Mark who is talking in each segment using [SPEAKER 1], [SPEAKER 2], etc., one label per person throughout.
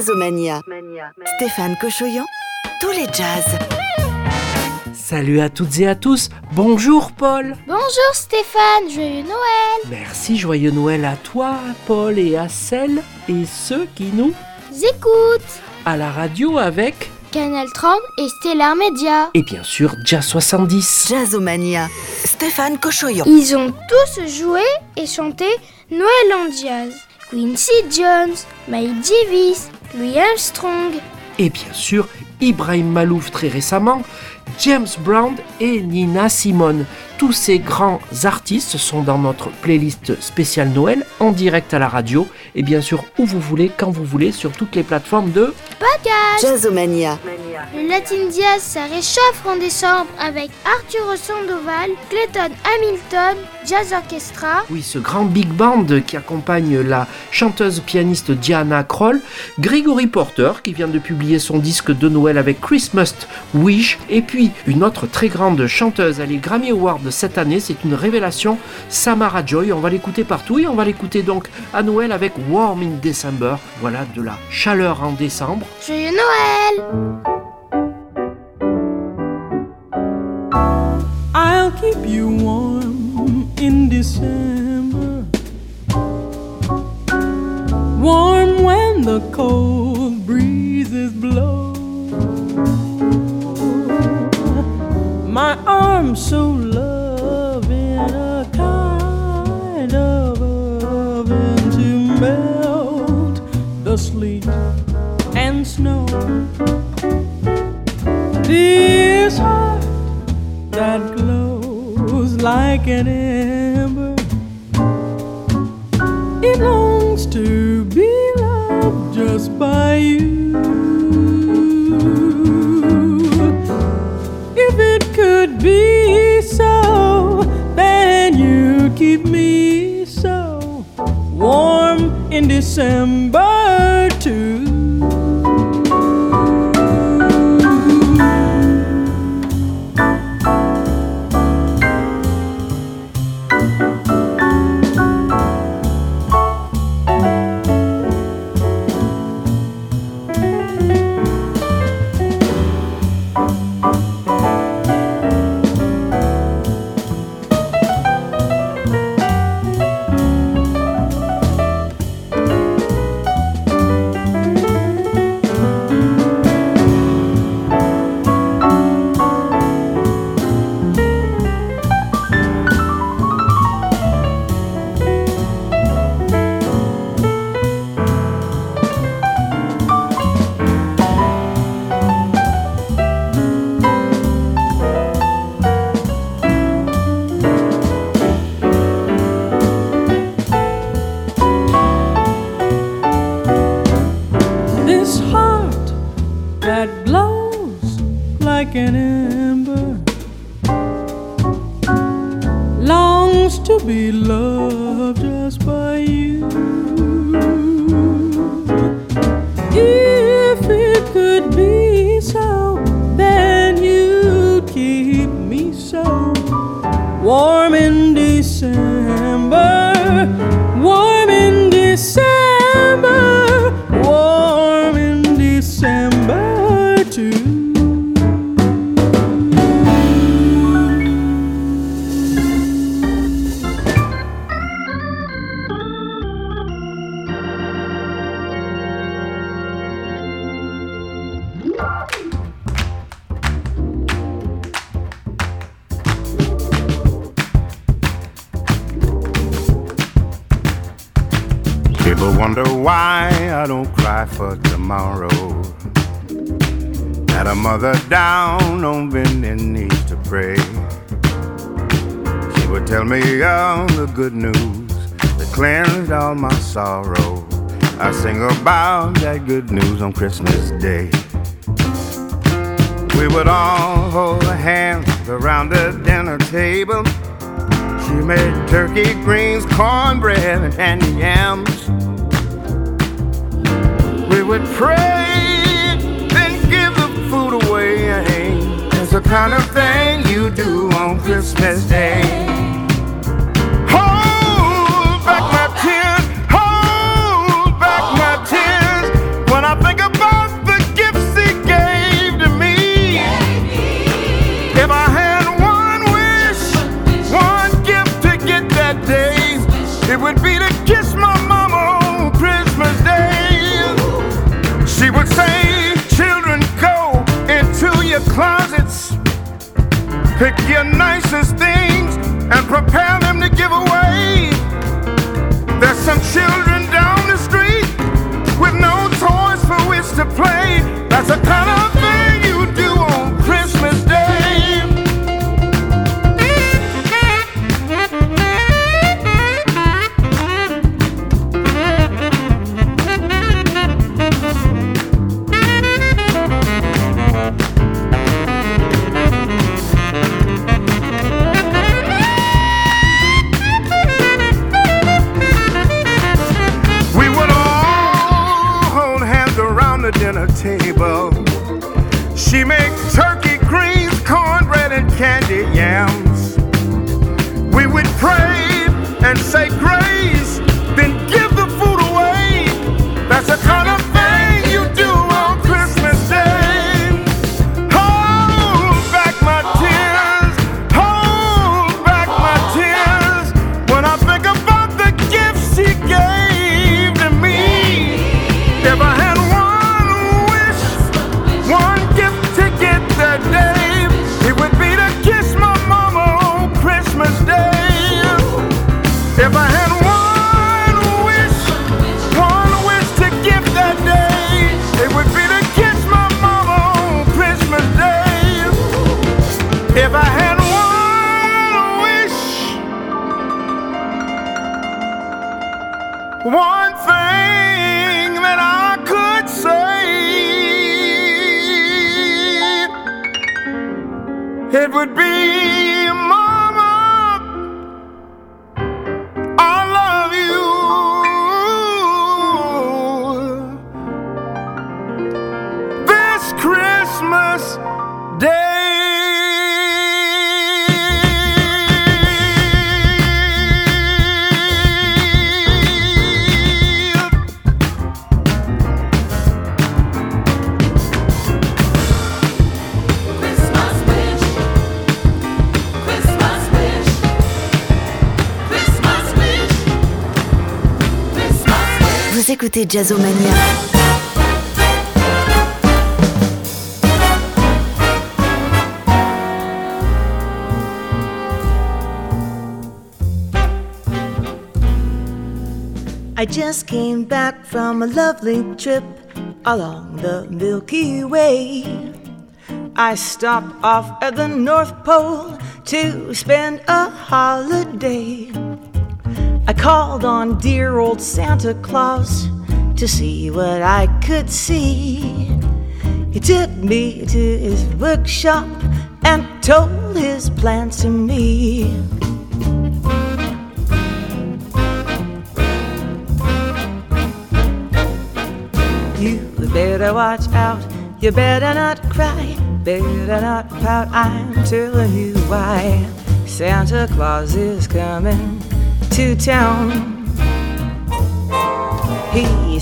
[SPEAKER 1] Jazzomania. Stéphane Cochoyan, tous les jazz.
[SPEAKER 2] Salut à toutes et à tous. Bonjour Paul.
[SPEAKER 3] Bonjour Stéphane, joyeux Noël.
[SPEAKER 2] Merci, joyeux Noël à toi, Paul, et à celles et ceux qui nous
[SPEAKER 3] écoutent
[SPEAKER 2] à la radio avec
[SPEAKER 3] Canal 30 et Stellar Media.
[SPEAKER 2] Et bien sûr, Jazz 70.
[SPEAKER 1] Jazzomania. Stéphane Cochoyon.
[SPEAKER 3] Ils ont tous joué et chanté Noël en jazz. Quincy Jones, Miles Davis, Louis Armstrong.
[SPEAKER 2] Et bien sûr, Ibrahim Malouf très récemment, James Brown et Nina Simone. Tous ces grands artistes sont dans notre playlist spéciale Noël en direct à la radio et bien sûr où vous voulez, quand vous voulez, sur toutes les plateformes de
[SPEAKER 3] podcast.
[SPEAKER 1] Jazzomania.
[SPEAKER 3] Le Latin Jazz, ça réchauffe en décembre avec Arthur Sandoval, Clayton Hamilton, Jazz Orchestra.
[SPEAKER 2] Oui, ce grand big band qui accompagne la chanteuse pianiste Diana Kroll, Gregory Porter qui vient de publier son disque de Noël avec Christmas Wish, et puis une autre très grande chanteuse, elle est Grammy Award cette année, c'est une révélation, Samara Joy, on va l'écouter partout et on va l'écouter donc à Noël avec Warm in December, voilà de la chaleur en décembre.
[SPEAKER 3] Joyeux Noël
[SPEAKER 4] I'll keep you warm in December. Warm when the cold breezes blow. My arms so loving, a kind of oven to melt the sleet and snow. This heart that glows like an ember. It longs to be loved just by you. In December
[SPEAKER 5] Pick your nicest things and prepare them to give away. There's some children
[SPEAKER 1] écoutez Jazzomania.
[SPEAKER 6] I just came back from a lovely trip along the Milky Way. I stopped off at the North Pole to spend a holiday. I called on dear old Santa Claus to see what I could see. He took me to his workshop and told his plans to me. You better watch out, you better not cry, better not pout, I'm telling you why. Santa Claus is coming to town. He's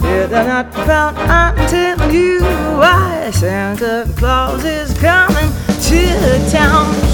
[SPEAKER 6] Better not pout. I'm telling you why. Santa Claus is coming to town.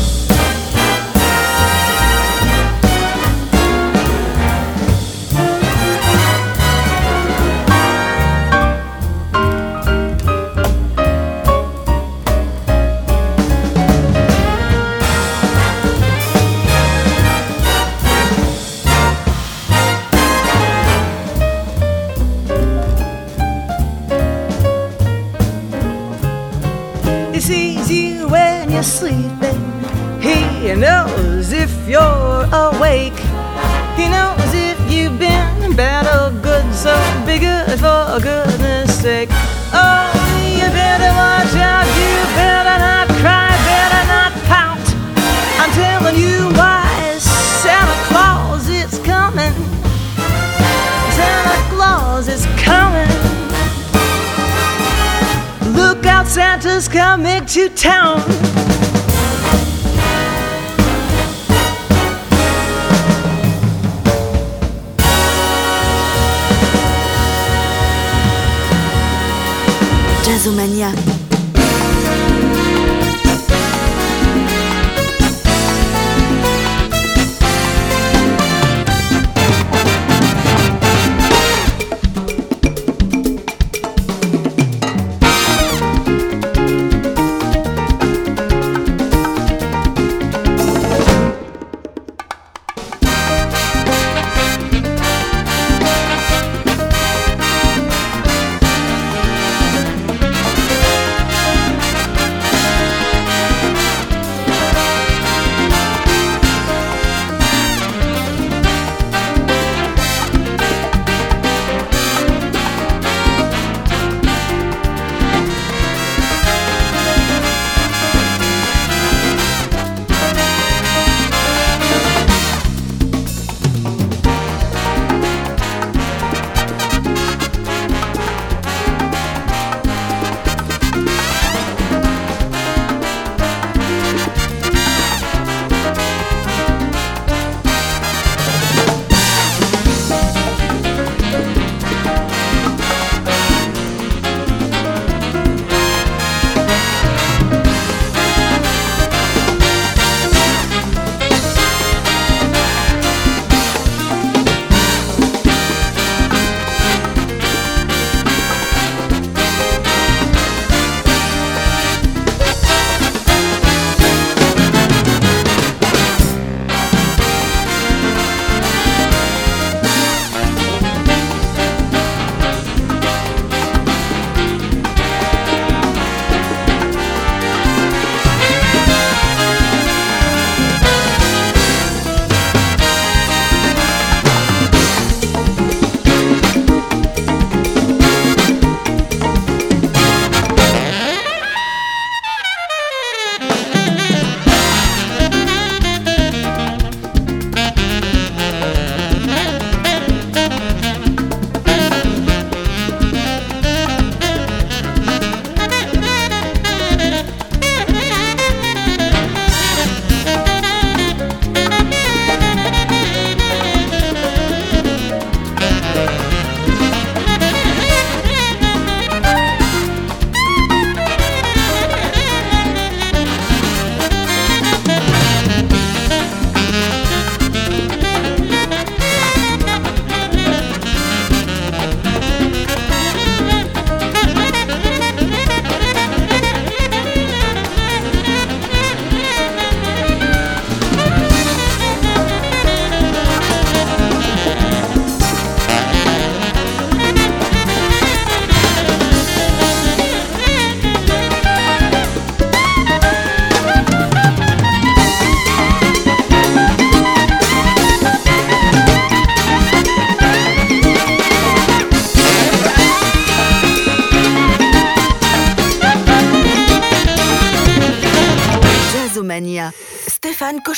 [SPEAKER 6] For goodness sake. Oh, you better watch out. You better not cry. Better not pout. I'm telling you why. Santa Claus is coming. Santa Claus is coming. Look out, Santa's coming to town.
[SPEAKER 7] Jazzomania.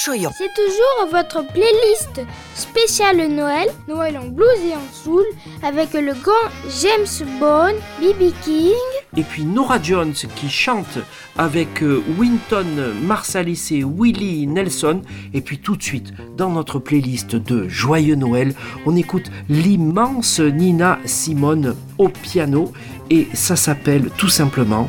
[SPEAKER 3] C'est toujours votre playlist spéciale Noël, Noël en blues et en soul, avec le grand James Bond, B.B. King.
[SPEAKER 8] Et puis Nora Jones qui chante avec euh, Winton Marsalis et Willie Nelson. Et puis tout de suite, dans notre playlist de Joyeux Noël, on écoute l'immense Nina Simone au piano. Et ça s'appelle tout simplement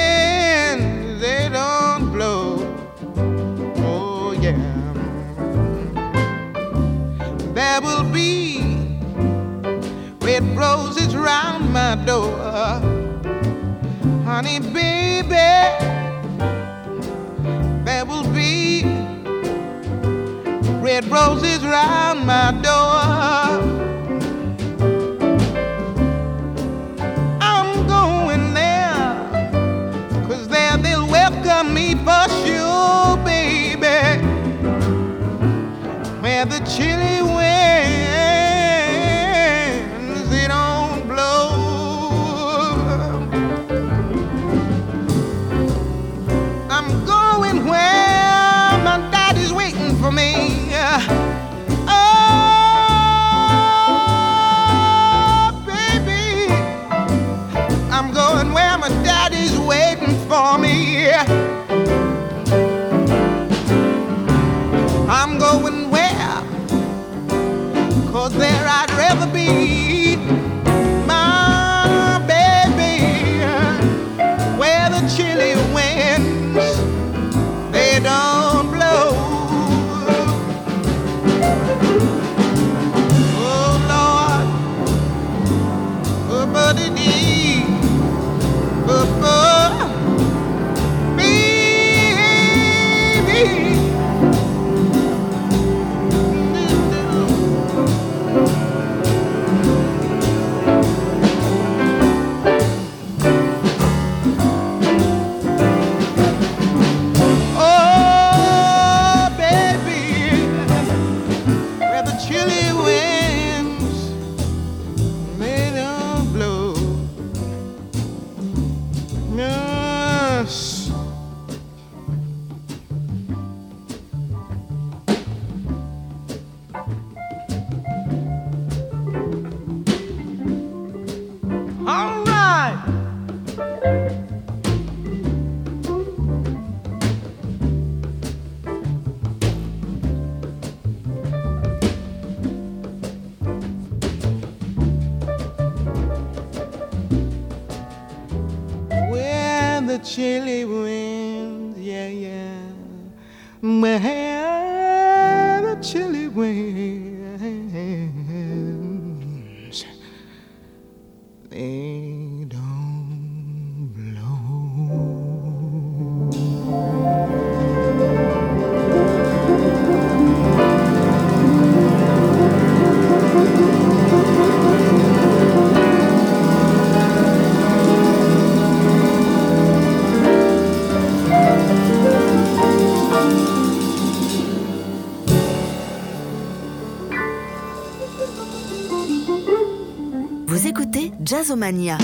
[SPEAKER 8] door. Honey, baby, there will be red roses round my door. I'm going there, cause there they'll welcome me for sure, baby. Where the chili
[SPEAKER 1] Vous écoutez Jazzomania.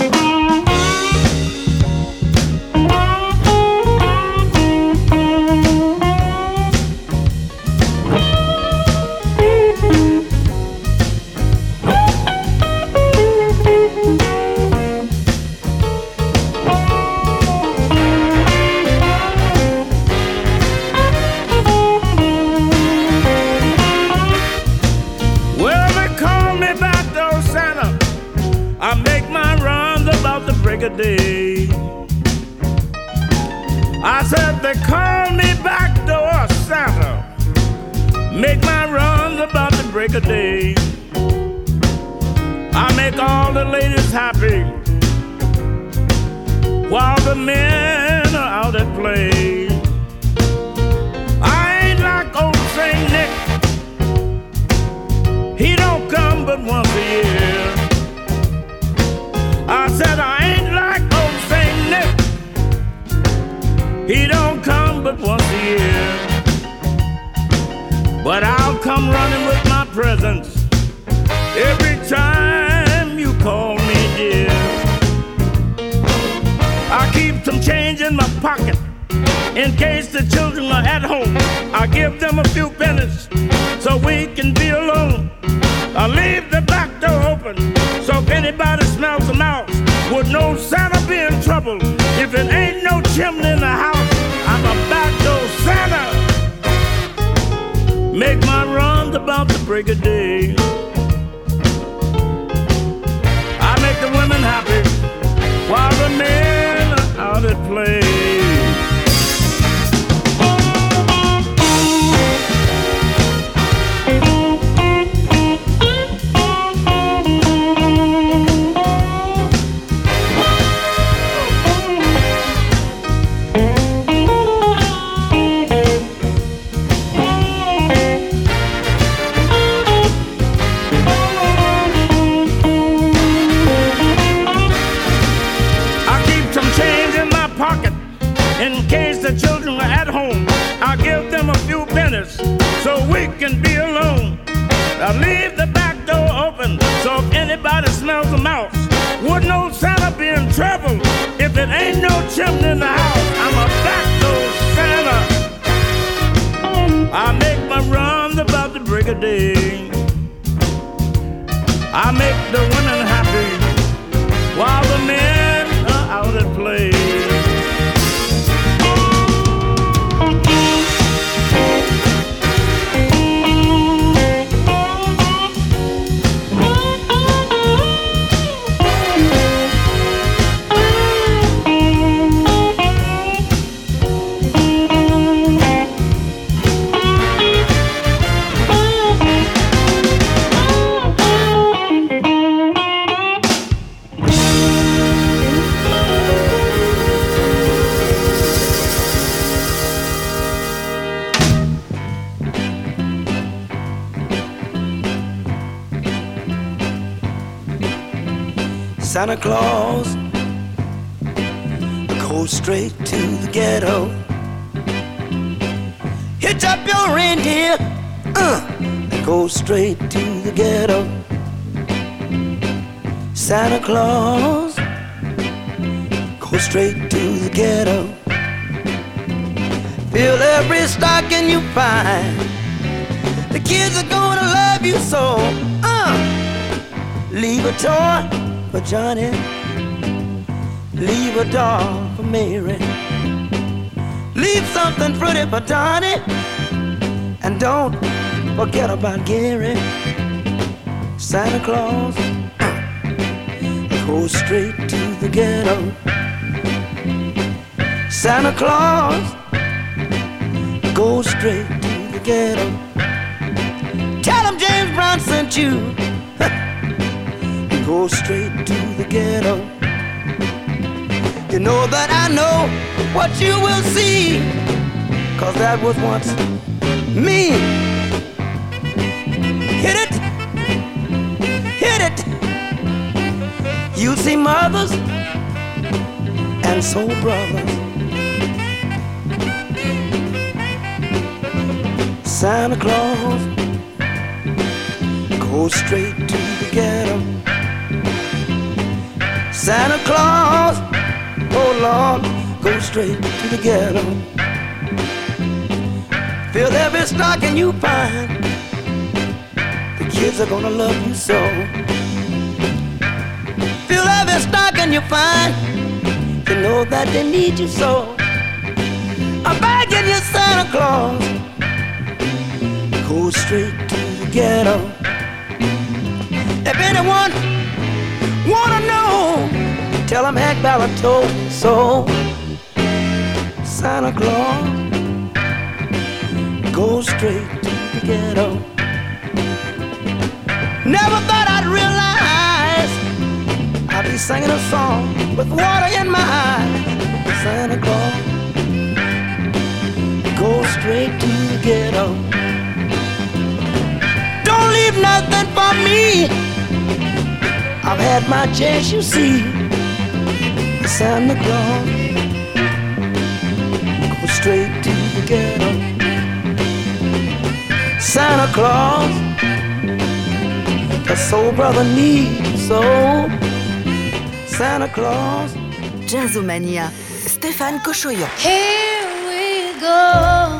[SPEAKER 9] Reindeer uh, go straight to the ghetto. Santa Claus go straight to the ghetto. Fill every stocking you find. The kids are gonna love you so. Uh, leave a toy for Johnny, leave a doll for Mary. Leave something pretty for Donnie, and don't forget about Gary. Santa Claus goes straight to the ghetto. Santa Claus goes straight to the ghetto. Tell him James Brown sent you go straight to the ghetto. You know that I know what you will see, cause that was once me. Hit it, hit it. You see mothers and soul brothers. Santa Claus goes straight to the ghetto. Santa Claus, oh Lord, go straight to the ghetto. Fill every stocking you find. The kids are gonna love you so. Fill every stocking you find. You know that they need you so. I'm begging you, Santa Claus, go straight to the ghetto. If anyone wanna know Tell him Hank Ballard told so. Santa Claus goes straight to the ghetto. Never thought I'd realize I'd be singing a song with water in my eyes. Santa Claus go straight to the ghetto. Don't leave nothing for me. I've had my chance, you see. Santa Claus go straight to the ghetto. Santa Claus, the soul brother needs so. Santa Claus.
[SPEAKER 7] Jazzomania, Stéphane Cochoyon.
[SPEAKER 10] Here we go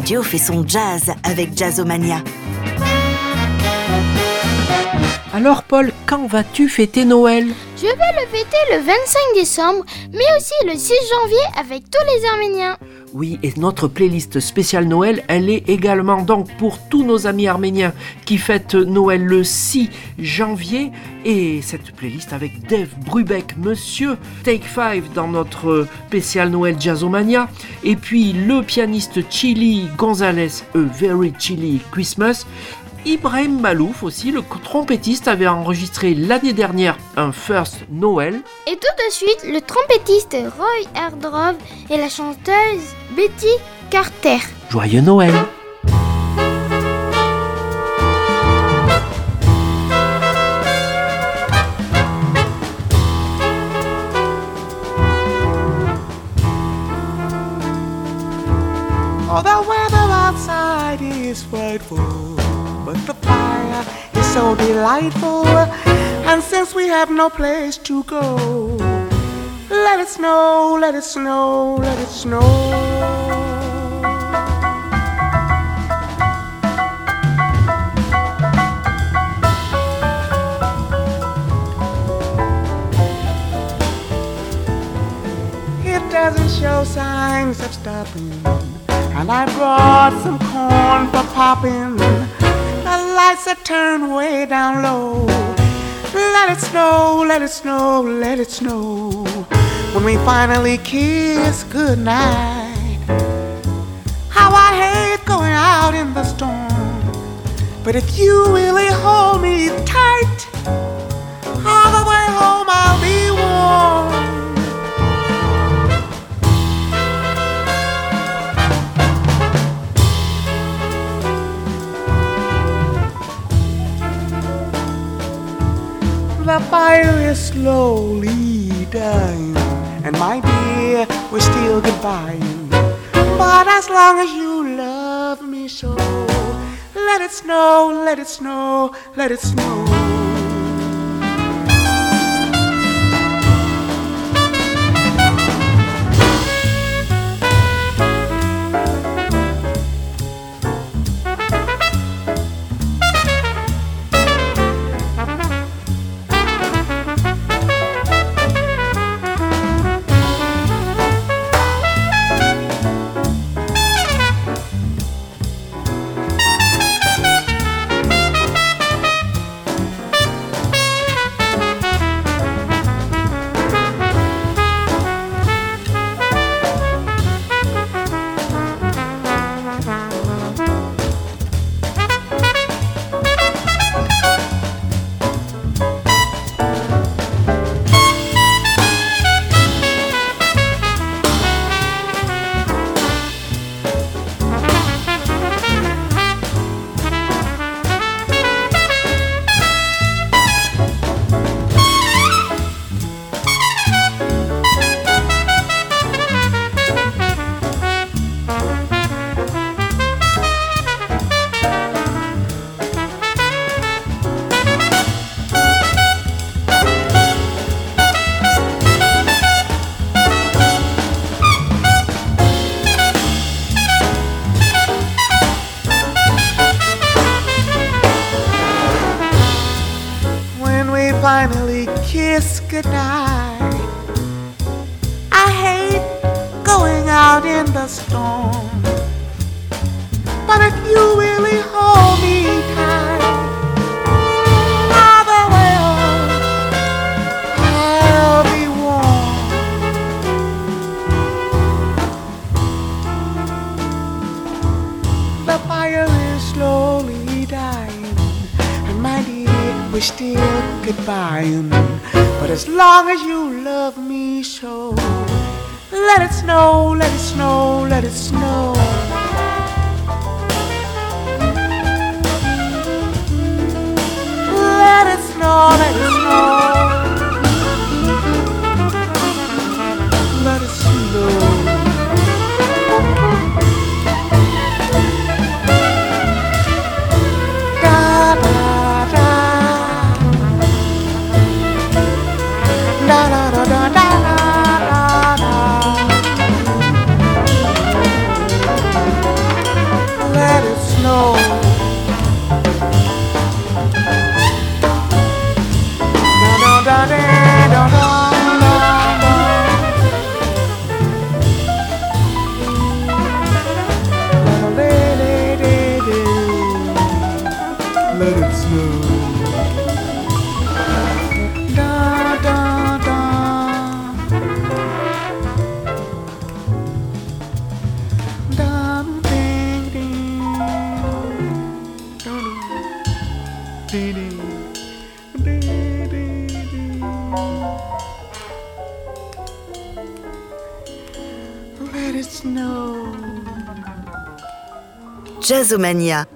[SPEAKER 1] radio fait son jazz avec Jazzomania.
[SPEAKER 2] Alors Paul, quand vas-tu fêter Noël?
[SPEAKER 3] Je vais le fêter le 25 décembre, mais aussi le 6 janvier avec tous les Arméniens.
[SPEAKER 2] Oui, et notre playlist spéciale Noël, elle est également donc pour tous nos amis arméniens qui fêtent Noël le 6 janvier. Et cette playlist avec Dave Brubeck, Monsieur Take 5 dans notre spécial Noël Jazzomania. Et puis le pianiste Chili Gonzalez, A Very Chili Christmas. Ibrahim Malouf aussi, le trompettiste, avait enregistré l'année dernière un First Noël.
[SPEAKER 3] Et tout de suite, le trompettiste Roy Hardrove et la chanteuse Betty Carter.
[SPEAKER 2] Joyeux Noël
[SPEAKER 11] Oh, the weather outside is frightful, so delightful. And since we have no place to go, let it snow, let it snow, let it snow. It doesn't show signs of stopping. And I brought some corn for popping. The lights are turned way down low. Let it snow, let it snow, let it snow. When we finally kiss goodnight. How I hate going out in the storm. But if you really hold me fire is slowly dying, and my dear, we're still goodbying. But as long as you love me so, let it snow, let it snow, let it snow. Jazzomania.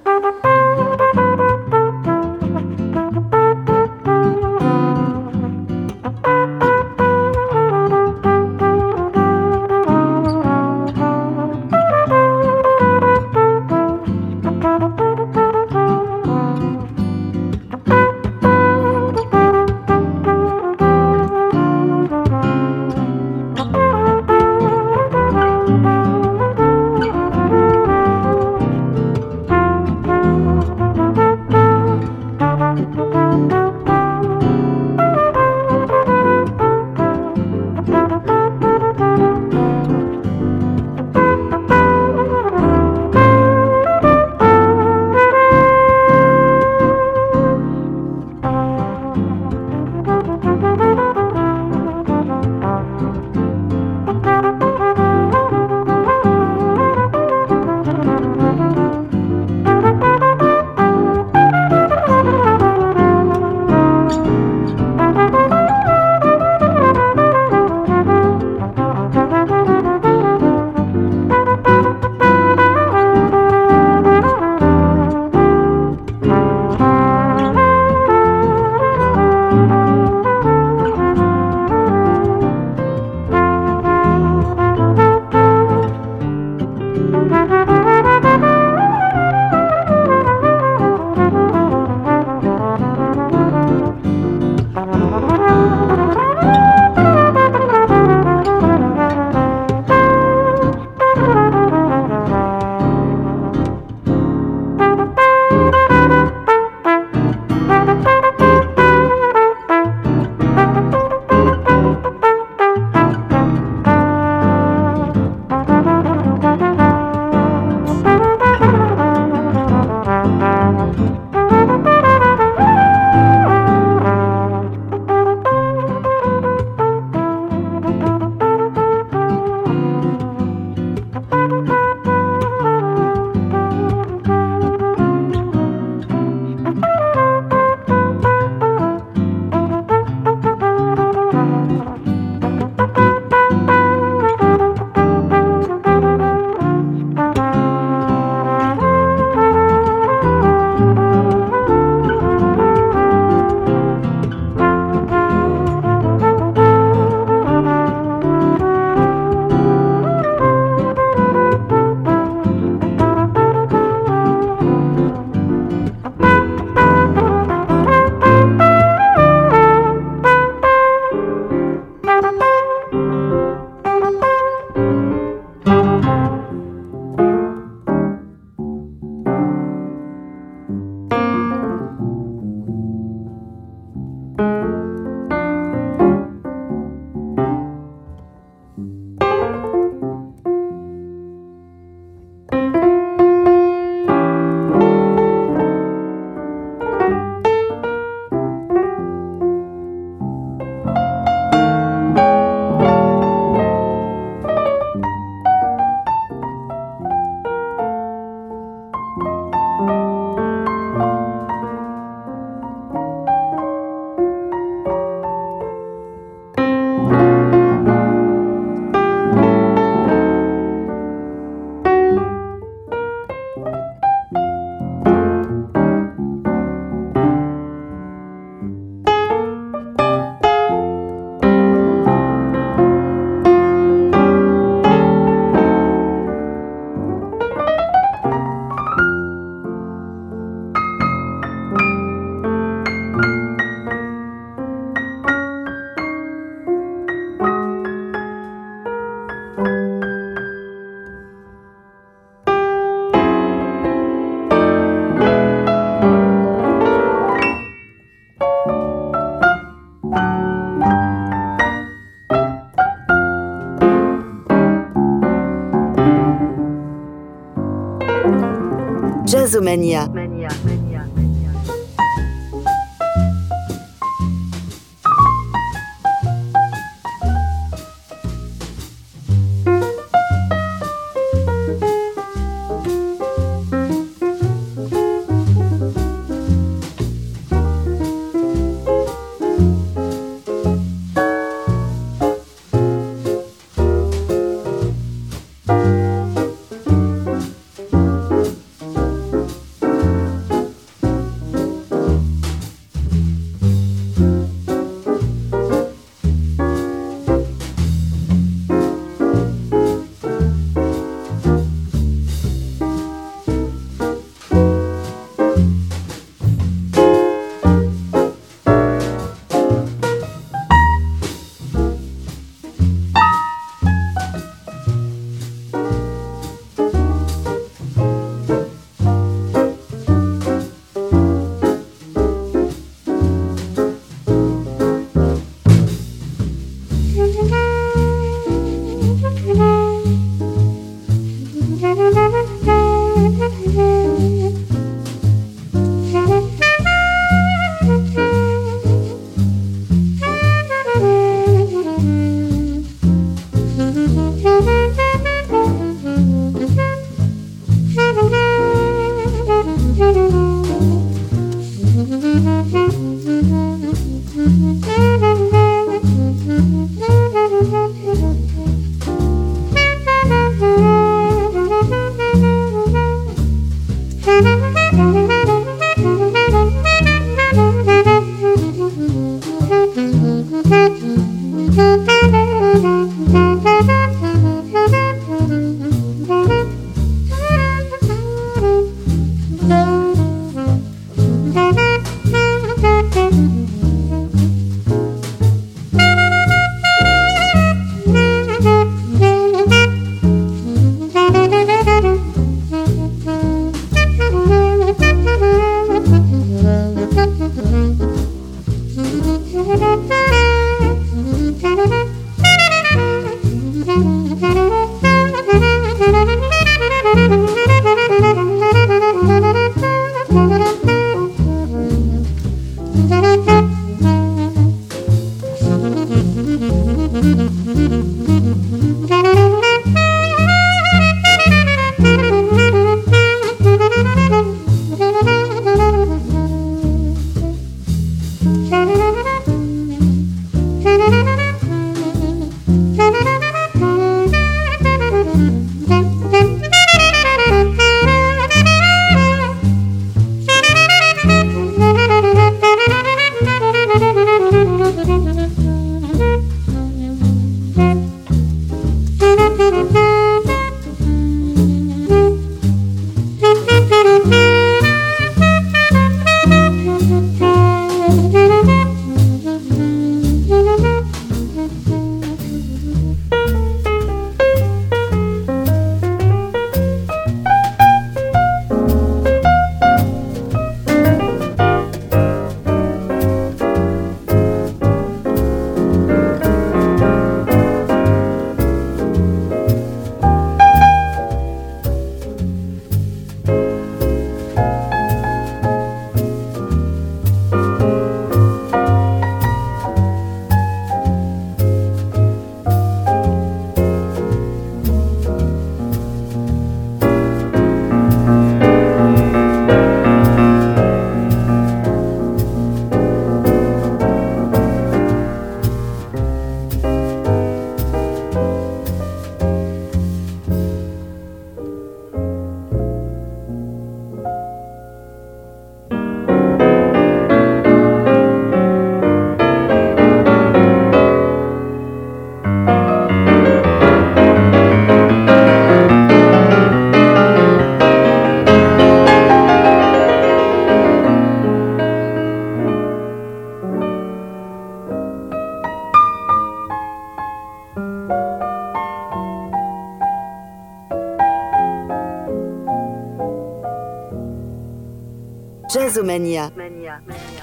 [SPEAKER 7] 아나니아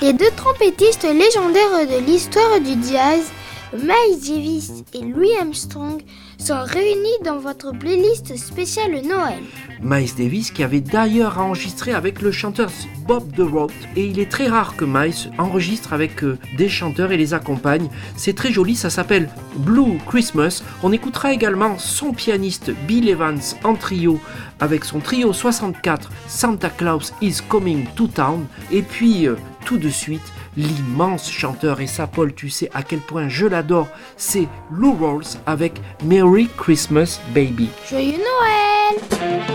[SPEAKER 3] Les deux trompettistes légendaires de l'histoire du jazz, Miles Davis et Louis Armstrong, sont réunis dans votre playlist spéciale Noël.
[SPEAKER 2] Miles Davis qui avait d'ailleurs enregistré avec le chanteur Bob The et il est très rare que Miles enregistre avec euh, des chanteurs et les accompagne. C'est très joli, ça s'appelle Blue Christmas. On écoutera également son pianiste Bill Evans en trio avec son trio 64 Santa Claus is Coming to Town et puis euh, tout de suite l'immense chanteur et ça Paul tu sais à quel point je l'adore c'est Lou Rawls avec Merry Christmas Baby.
[SPEAKER 3] Joyeux Noël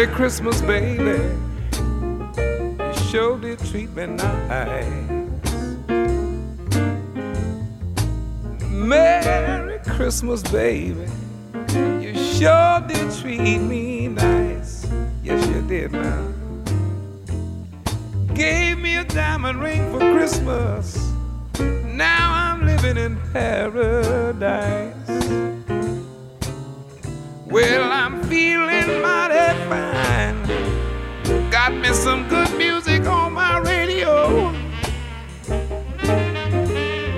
[SPEAKER 12] Merry Christmas, baby. You sure did treat me nice. Merry Christmas, baby. You sure did treat me nice. Yes, you did now. Gave me a diamond ring for Christmas. Now I'm living in paradise. Well, I'm feeling mighty fine. Got me some good music on my radio.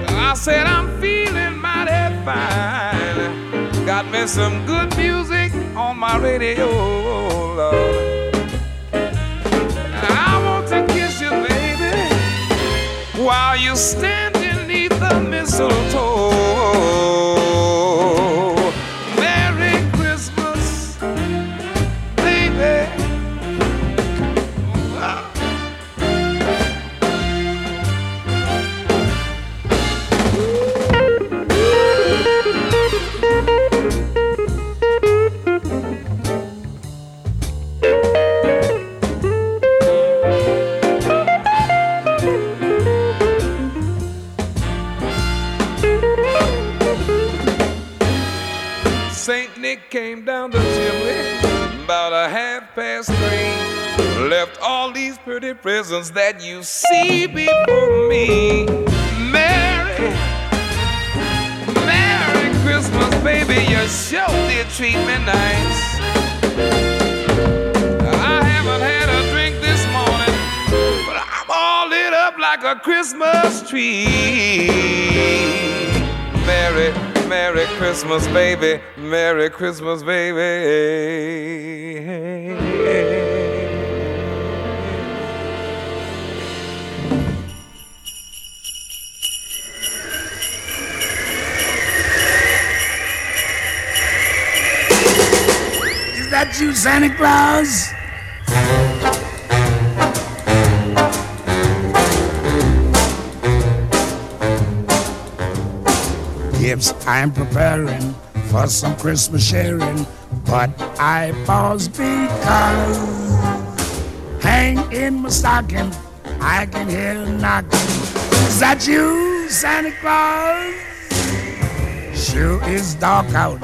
[SPEAKER 12] I said I'm feeling mighty fine. Got me some good music on my radio. I want to kiss you, baby, while you standing neath the mistletoe. Pretty presents that you see before me. Merry, Merry Christmas, baby. You sure did treat me nice. I haven't had a drink this morning, but I'm all lit up like a Christmas tree. Merry, Merry Christmas, baby. Merry Christmas, baby.
[SPEAKER 13] That you, Santa Claus? Gifts I'm preparing for some Christmas sharing, but I pause because hang in my stocking, I can hear knocking. Is that you, Santa Claus? Sure is dark out.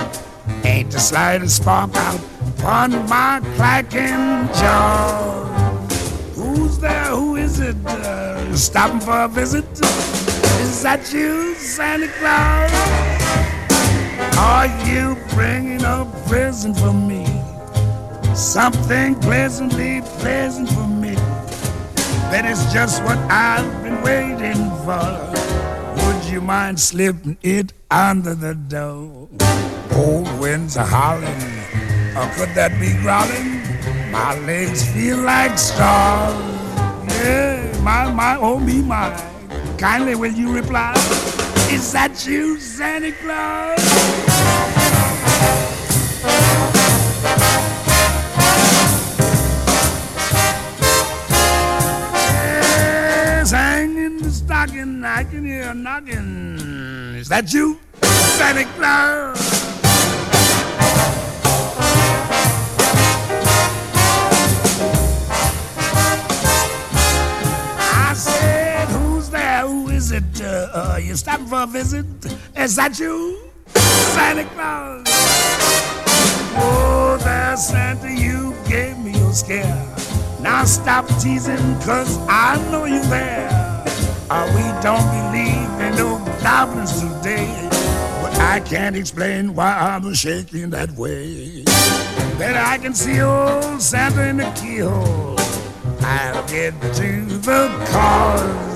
[SPEAKER 13] Ain't the slightest spark out upon my clacking jaw. Who's there? Who is it? Uh, stopping for a visit? Is that you, Santa Claus? Are you bringing a present for me? Something pleasantly pleasant for me. That is just what I've been waiting for. Would you mind slipping it under the door? Cold winds are howling, or could that be growling? My legs feel like straws. Yeah, my, my, oh me, my. Kindly will you reply? Is that you, Santa Claus? Yes, hang in the stocking, I can hear a knocking. Is that you, Santa Claus? Uh, uh, you stopping for a visit? Is that you, Santa Claus? Oh, there, Santa, you gave me a scare. Now stop teasing, cause I know you there. Uh, we don't believe in no goblins today. But I can't explain why I'm shaking that way. Then I can see old Santa in the keyhole. I'll get to the cause.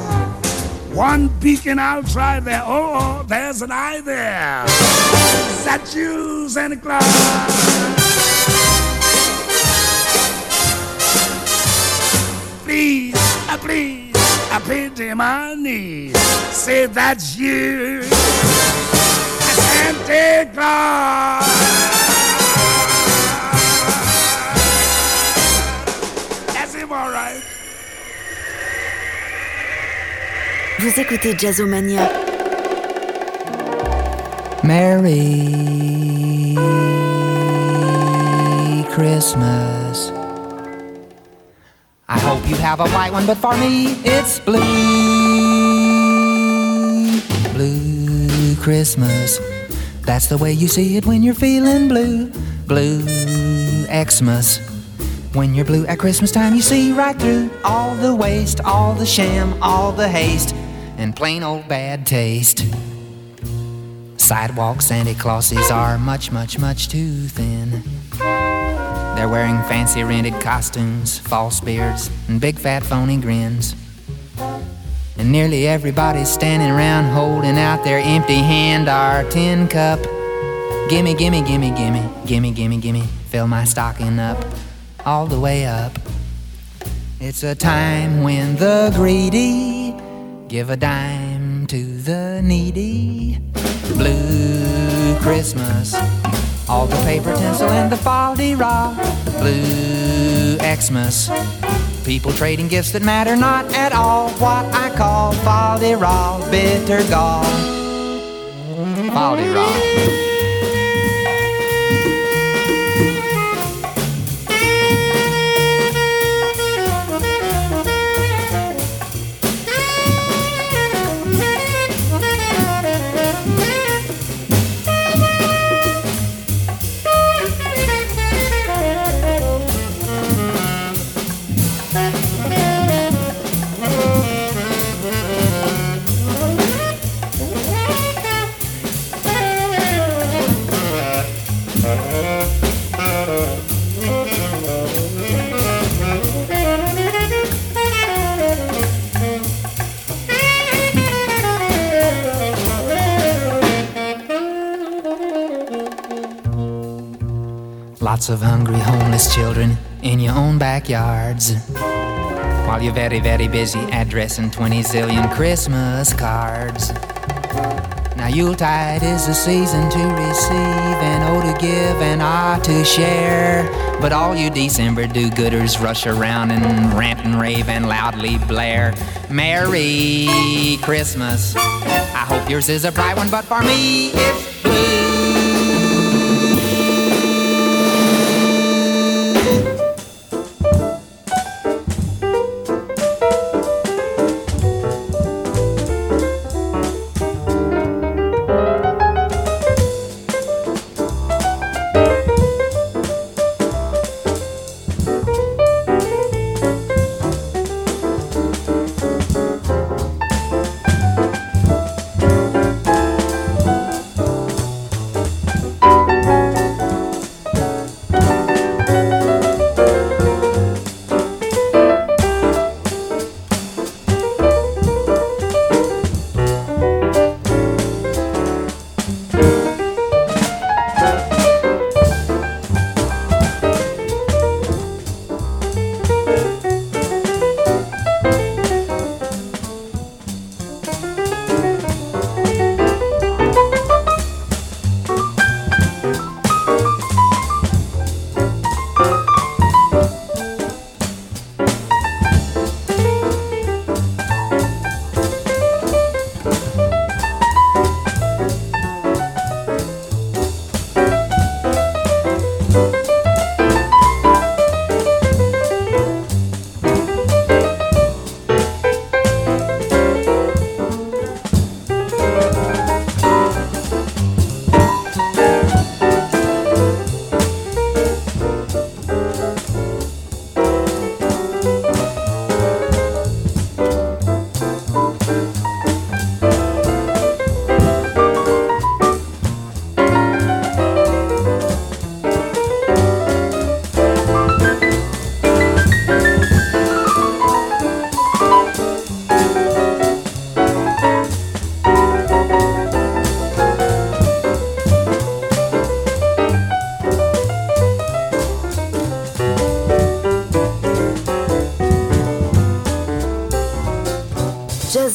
[SPEAKER 13] One beacon I'll try there. Oh, oh, there's an eye there. Is that you, Santa Claus? please, uh, please, I pity my knees. Say that's you, Santa Claus.
[SPEAKER 1] Vous écoutez Jazzomania.
[SPEAKER 14] Merry Christmas. I hope you have a white one, but for me it's blue. Blue Christmas. That's the way you see it when you're feeling blue. Blue Xmas. When you're blue at Christmas time, you see right through all the waste, all the sham, all the haste, and plain old bad taste. Sidewalk Santa Clauses are much, much, much too thin. They're wearing fancy rented costumes, false beards, and big fat phony grins. And nearly everybody's standing around holding out their empty hand or tin cup. Gimme, gimme, gimme, gimme, gimme, gimme, gimme, fill my stocking up, all the way up. It's a time when the greedy give a dime to the needy. Blue Christmas. All the paper tinsel and the foldy raw. Blue Xmas. People trading gifts that matter not at all. What I call foldy raw, bitter gall. Foldy raw. Lots of hungry homeless children in your own backyards. While you're very, very busy addressing 20 zillion Christmas cards. Now, Yuletide is the season to receive and O to give and R to share. But all you December do gooders rush around and rant and rave and loudly blare. Merry Christmas. I hope yours is a bright one, but for me it's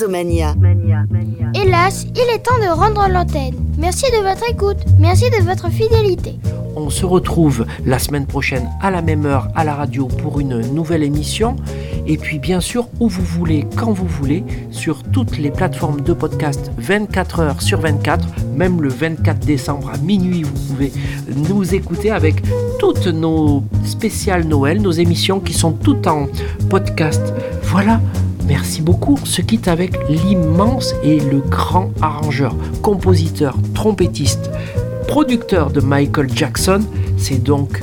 [SPEAKER 1] Mania.
[SPEAKER 3] Hélas, il est temps de rendre l'antenne. Merci de votre écoute. Merci de votre fidélité.
[SPEAKER 2] On se retrouve la semaine prochaine à la même heure à la radio pour une nouvelle émission. Et puis bien sûr, où vous voulez, quand vous voulez, sur toutes les plateformes de podcast 24 heures sur 24. Même le 24 décembre à minuit, vous pouvez nous écouter avec toutes nos spéciales Noël, nos émissions qui sont toutes en podcast. Voilà. Merci beaucoup. On se quitte avec l'immense et le grand arrangeur, compositeur, trompettiste, producteur de Michael Jackson. C'est donc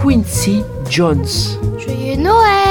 [SPEAKER 2] Quincy Jones.
[SPEAKER 3] Joyeux Noël